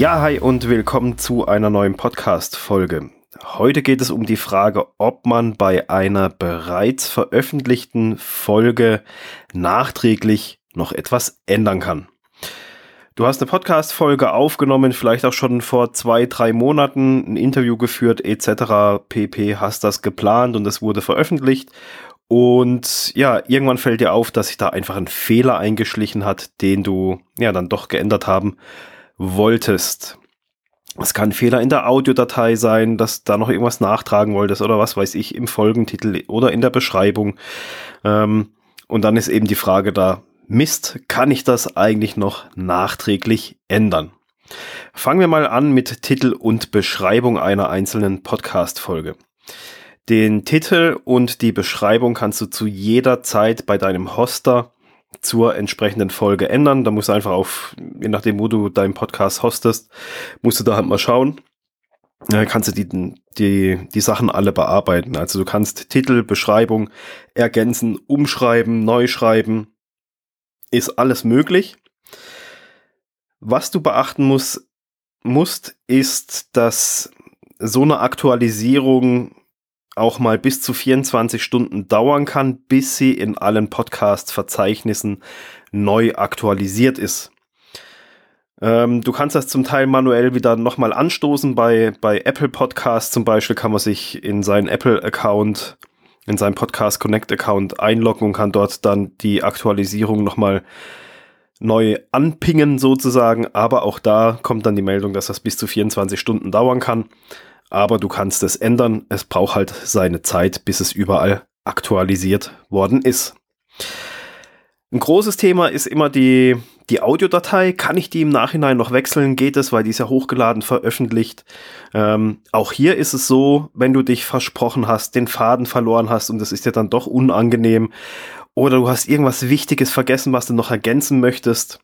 Ja, hi und willkommen zu einer neuen Podcast-Folge. Heute geht es um die Frage, ob man bei einer bereits veröffentlichten Folge nachträglich noch etwas ändern kann. Du hast eine Podcast-Folge aufgenommen, vielleicht auch schon vor zwei, drei Monaten, ein Interview geführt, etc. pp. Hast das geplant und es wurde veröffentlicht. Und ja, irgendwann fällt dir auf, dass sich da einfach ein Fehler eingeschlichen hat, den du ja dann doch geändert haben wolltest. Es kann Fehler in der Audiodatei sein, dass da noch irgendwas nachtragen wolltest oder was weiß ich im Folgentitel oder in der Beschreibung. Ähm, und dann ist eben die Frage da, Mist, kann ich das eigentlich noch nachträglich ändern? Fangen wir mal an mit Titel und Beschreibung einer einzelnen Podcast-Folge. Den Titel und die Beschreibung kannst du zu jeder Zeit bei deinem Hoster zur entsprechenden Folge ändern. Da musst du einfach auf, je nachdem, wo du deinen Podcast hostest, musst du da halt mal schauen. Da kannst du die, die, die Sachen alle bearbeiten. Also du kannst Titel, Beschreibung ergänzen, umschreiben, neu schreiben. Ist alles möglich. Was du beachten musst, musst, ist, dass so eine Aktualisierung auch mal bis zu 24 Stunden dauern kann, bis sie in allen Podcast-Verzeichnissen neu aktualisiert ist. Ähm, du kannst das zum Teil manuell wieder nochmal anstoßen. Bei, bei Apple Podcasts zum Beispiel kann man sich in seinen Apple-Account, in seinen Podcast Connect-Account einloggen und kann dort dann die Aktualisierung nochmal neu anpingen sozusagen. Aber auch da kommt dann die Meldung, dass das bis zu 24 Stunden dauern kann aber du kannst es ändern. Es braucht halt seine Zeit, bis es überall aktualisiert worden ist. Ein großes Thema ist immer die, die Audiodatei. Kann ich die im Nachhinein noch wechseln? Geht es, weil die ist ja hochgeladen veröffentlicht. Ähm, auch hier ist es so, wenn du dich versprochen hast, den Faden verloren hast und das ist dir dann doch unangenehm oder du hast irgendwas Wichtiges vergessen, was du noch ergänzen möchtest,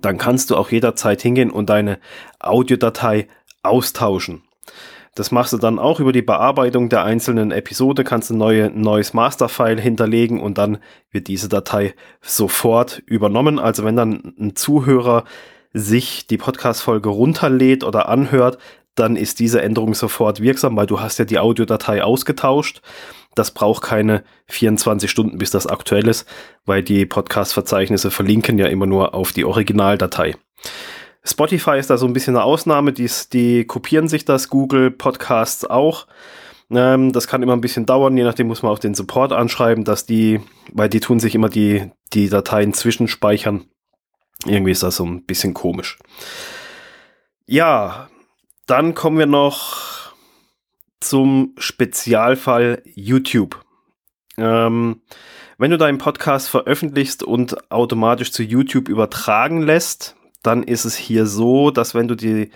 dann kannst du auch jederzeit hingehen und deine Audiodatei austauschen. Das machst du dann auch über die Bearbeitung der einzelnen Episode, kannst du neue, neues Masterfile hinterlegen und dann wird diese Datei sofort übernommen. Also wenn dann ein Zuhörer sich die Podcast-Folge runterlädt oder anhört, dann ist diese Änderung sofort wirksam, weil du hast ja die Audiodatei ausgetauscht. Das braucht keine 24 Stunden, bis das aktuell ist, weil die Podcast-Verzeichnisse verlinken ja immer nur auf die Originaldatei. Spotify ist da so ein bisschen eine Ausnahme, die, die kopieren sich das, Google Podcasts auch. Ähm, das kann immer ein bisschen dauern, je nachdem muss man auch den Support anschreiben, dass die, weil die tun sich immer die, die Dateien zwischenspeichern. Irgendwie ist das so ein bisschen komisch. Ja, dann kommen wir noch zum Spezialfall YouTube. Ähm, wenn du deinen Podcast veröffentlichst und automatisch zu YouTube übertragen lässt, dann ist es hier so, dass wenn du die,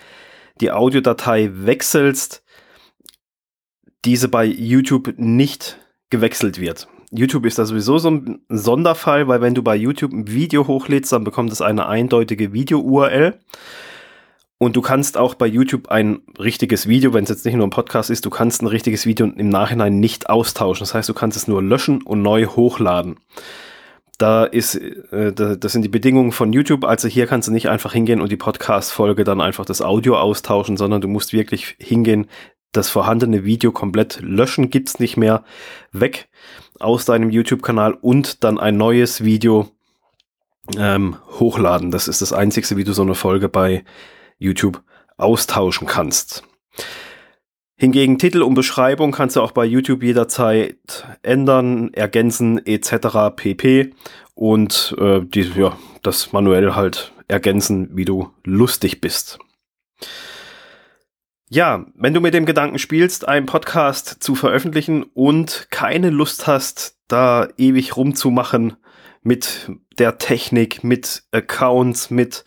die Audiodatei wechselst, diese bei YouTube nicht gewechselt wird. YouTube ist da sowieso so ein Sonderfall, weil wenn du bei YouTube ein Video hochlädst, dann bekommt es eine eindeutige Video-URL. Und du kannst auch bei YouTube ein richtiges Video, wenn es jetzt nicht nur ein Podcast ist, du kannst ein richtiges Video im Nachhinein nicht austauschen. Das heißt, du kannst es nur löschen und neu hochladen. Da ist, äh, das sind die Bedingungen von YouTube. Also hier kannst du nicht einfach hingehen und die Podcast-Folge dann einfach das Audio austauschen, sondern du musst wirklich hingehen, das vorhandene Video komplett löschen, gibt's nicht mehr, weg aus deinem YouTube-Kanal und dann ein neues Video ähm, hochladen. Das ist das einzigste, wie du so eine Folge bei YouTube austauschen kannst. Hingegen Titel und Beschreibung kannst du auch bei YouTube jederzeit ändern, ergänzen etc. pp. Und äh, die, ja, das manuell halt ergänzen, wie du lustig bist. Ja, wenn du mit dem Gedanken spielst, einen Podcast zu veröffentlichen und keine Lust hast, da ewig rumzumachen mit der Technik, mit Accounts, mit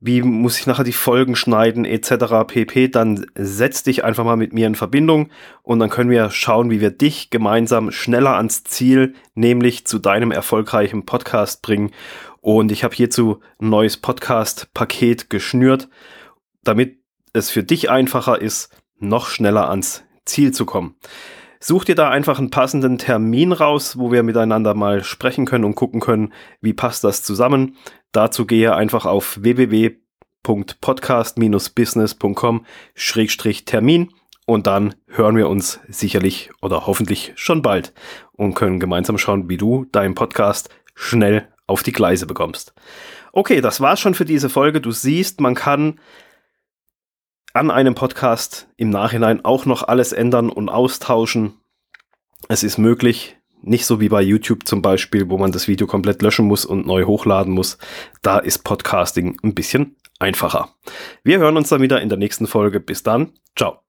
wie muss ich nachher die Folgen schneiden etc. pp, dann setz dich einfach mal mit mir in Verbindung und dann können wir schauen, wie wir dich gemeinsam schneller ans Ziel, nämlich zu deinem erfolgreichen Podcast bringen. Und ich habe hierzu ein neues Podcast-Paket geschnürt, damit es für dich einfacher ist, noch schneller ans Ziel zu kommen. Such dir da einfach einen passenden Termin raus, wo wir miteinander mal sprechen können und gucken können, wie passt das zusammen. Dazu gehe einfach auf www www.podcast-business.com-termin und dann hören wir uns sicherlich oder hoffentlich schon bald und können gemeinsam schauen, wie du deinen Podcast schnell auf die Gleise bekommst. Okay, das war's schon für diese Folge. Du siehst, man kann an einem Podcast im Nachhinein auch noch alles ändern und austauschen. Es ist möglich, nicht so wie bei YouTube zum Beispiel, wo man das Video komplett löschen muss und neu hochladen muss. Da ist Podcasting ein bisschen einfacher. Wir hören uns dann wieder in der nächsten Folge. Bis dann. Ciao.